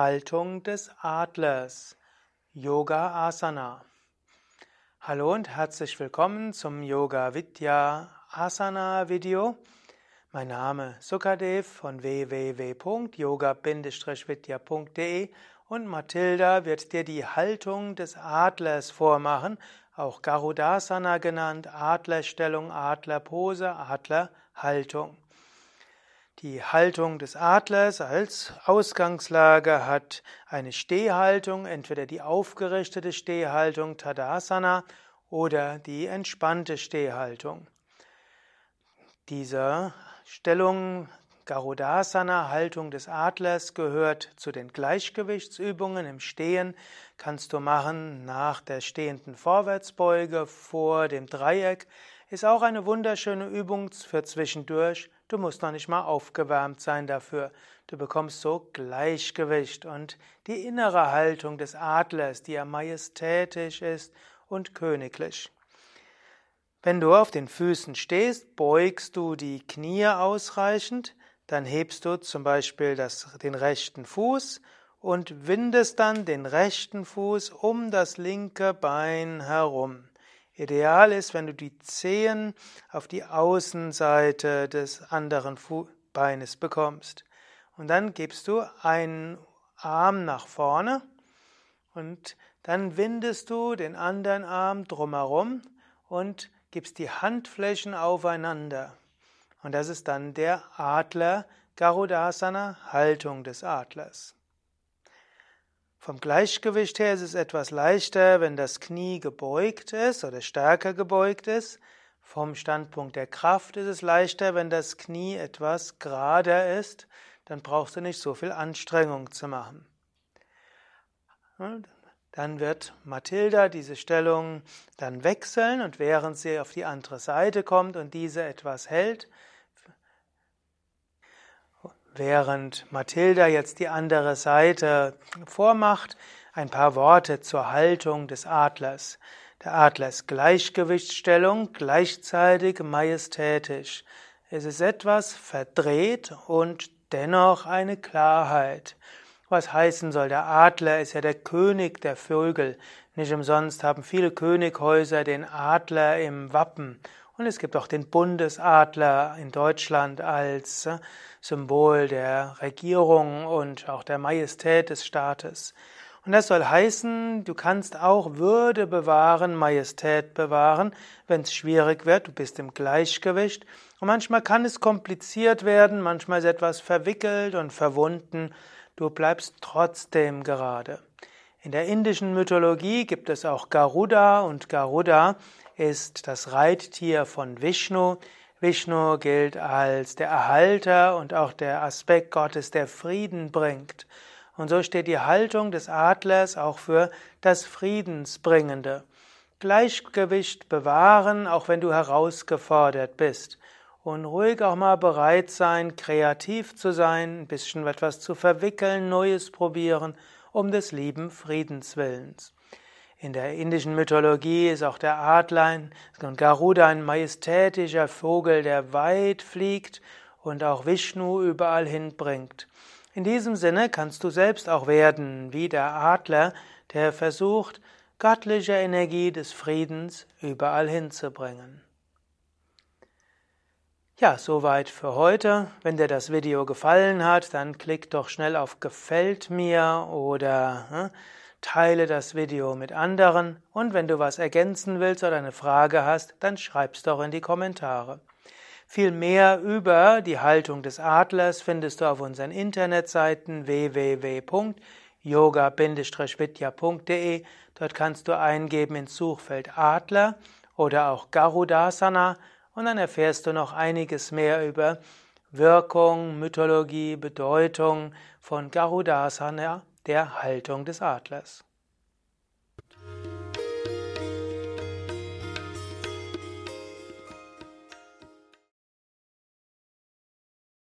Haltung des Adlers, Yoga Asana. Hallo und herzlich willkommen zum Yoga Vidya Asana Video. Mein Name Sukadev von www.yoga-vidya.de und Mathilda wird dir die Haltung des Adlers vormachen, auch Garudasana genannt, Adlerstellung, Adlerpose, Adlerhaltung. Die Haltung des Adlers als Ausgangslage hat eine Stehhaltung, entweder die aufgerichtete Stehhaltung Tadasana oder die entspannte Stehhaltung. Diese Stellung Garudasana, Haltung des Adlers, gehört zu den Gleichgewichtsübungen im Stehen. Kannst du machen nach der stehenden Vorwärtsbeuge vor dem Dreieck. Ist auch eine wunderschöne Übung für zwischendurch. Du musst noch nicht mal aufgewärmt sein dafür. Du bekommst so Gleichgewicht und die innere Haltung des Adlers, die ja majestätisch ist und königlich. Wenn du auf den Füßen stehst, beugst du die Knie ausreichend, dann hebst du zum Beispiel das, den rechten Fuß und windest dann den rechten Fuß um das linke Bein herum. Ideal ist, wenn du die Zehen auf die Außenseite des anderen Beines bekommst. Und dann gibst du einen Arm nach vorne und dann windest du den anderen Arm drumherum und gibst die Handflächen aufeinander. Und das ist dann der Adler Garudasana, Haltung des Adlers. Vom Gleichgewicht her ist es etwas leichter, wenn das Knie gebeugt ist oder stärker gebeugt ist. Vom Standpunkt der Kraft ist es leichter, wenn das Knie etwas gerader ist. Dann brauchst du nicht so viel Anstrengung zu machen. Dann wird Mathilda diese Stellung dann wechseln und während sie auf die andere Seite kommt und diese etwas hält, Während Mathilda jetzt die andere Seite vormacht, ein paar Worte zur Haltung des Adlers. Der Adler ist Gleichgewichtsstellung, gleichzeitig majestätisch. Es ist etwas verdreht und dennoch eine Klarheit. Was heißen soll, der Adler ist ja der König der Vögel. Nicht umsonst haben viele Könighäuser den Adler im Wappen. Und es gibt auch den Bundesadler in Deutschland als äh, Symbol der Regierung und auch der Majestät des Staates. Und das soll heißen, du kannst auch Würde bewahren, Majestät bewahren, wenn es schwierig wird, du bist im Gleichgewicht. Und manchmal kann es kompliziert werden, manchmal ist etwas verwickelt und verwunden, du bleibst trotzdem gerade. In der indischen Mythologie gibt es auch Garuda und Garuda ist das Reittier von Vishnu. Vishnu gilt als der Erhalter und auch der Aspekt Gottes, der Frieden bringt. Und so steht die Haltung des Adlers auch für das Friedensbringende. Gleichgewicht bewahren, auch wenn du herausgefordert bist. Und ruhig auch mal bereit sein, kreativ zu sein, ein bisschen etwas zu verwickeln, Neues probieren, um des lieben Friedenswillens. In der indischen Mythologie ist auch der Adler und Garuda ein majestätischer Vogel, der weit fliegt und auch Vishnu überall hinbringt. In diesem Sinne kannst du selbst auch werden wie der Adler, der versucht, göttliche Energie des Friedens überall hinzubringen. Ja, soweit für heute. Wenn dir das Video gefallen hat, dann klick doch schnell auf Gefällt mir oder hm, teile das Video mit anderen und wenn du was ergänzen willst oder eine Frage hast, dann schreib's doch in die Kommentare. Viel mehr über die Haltung des Adlers findest du auf unseren Internetseiten www.yoga-vidya.de. Dort kannst du eingeben ins Suchfeld Adler oder auch Garudasana und dann erfährst du noch einiges mehr über Wirkung, Mythologie, Bedeutung von Garudasana, der Haltung des Adlers.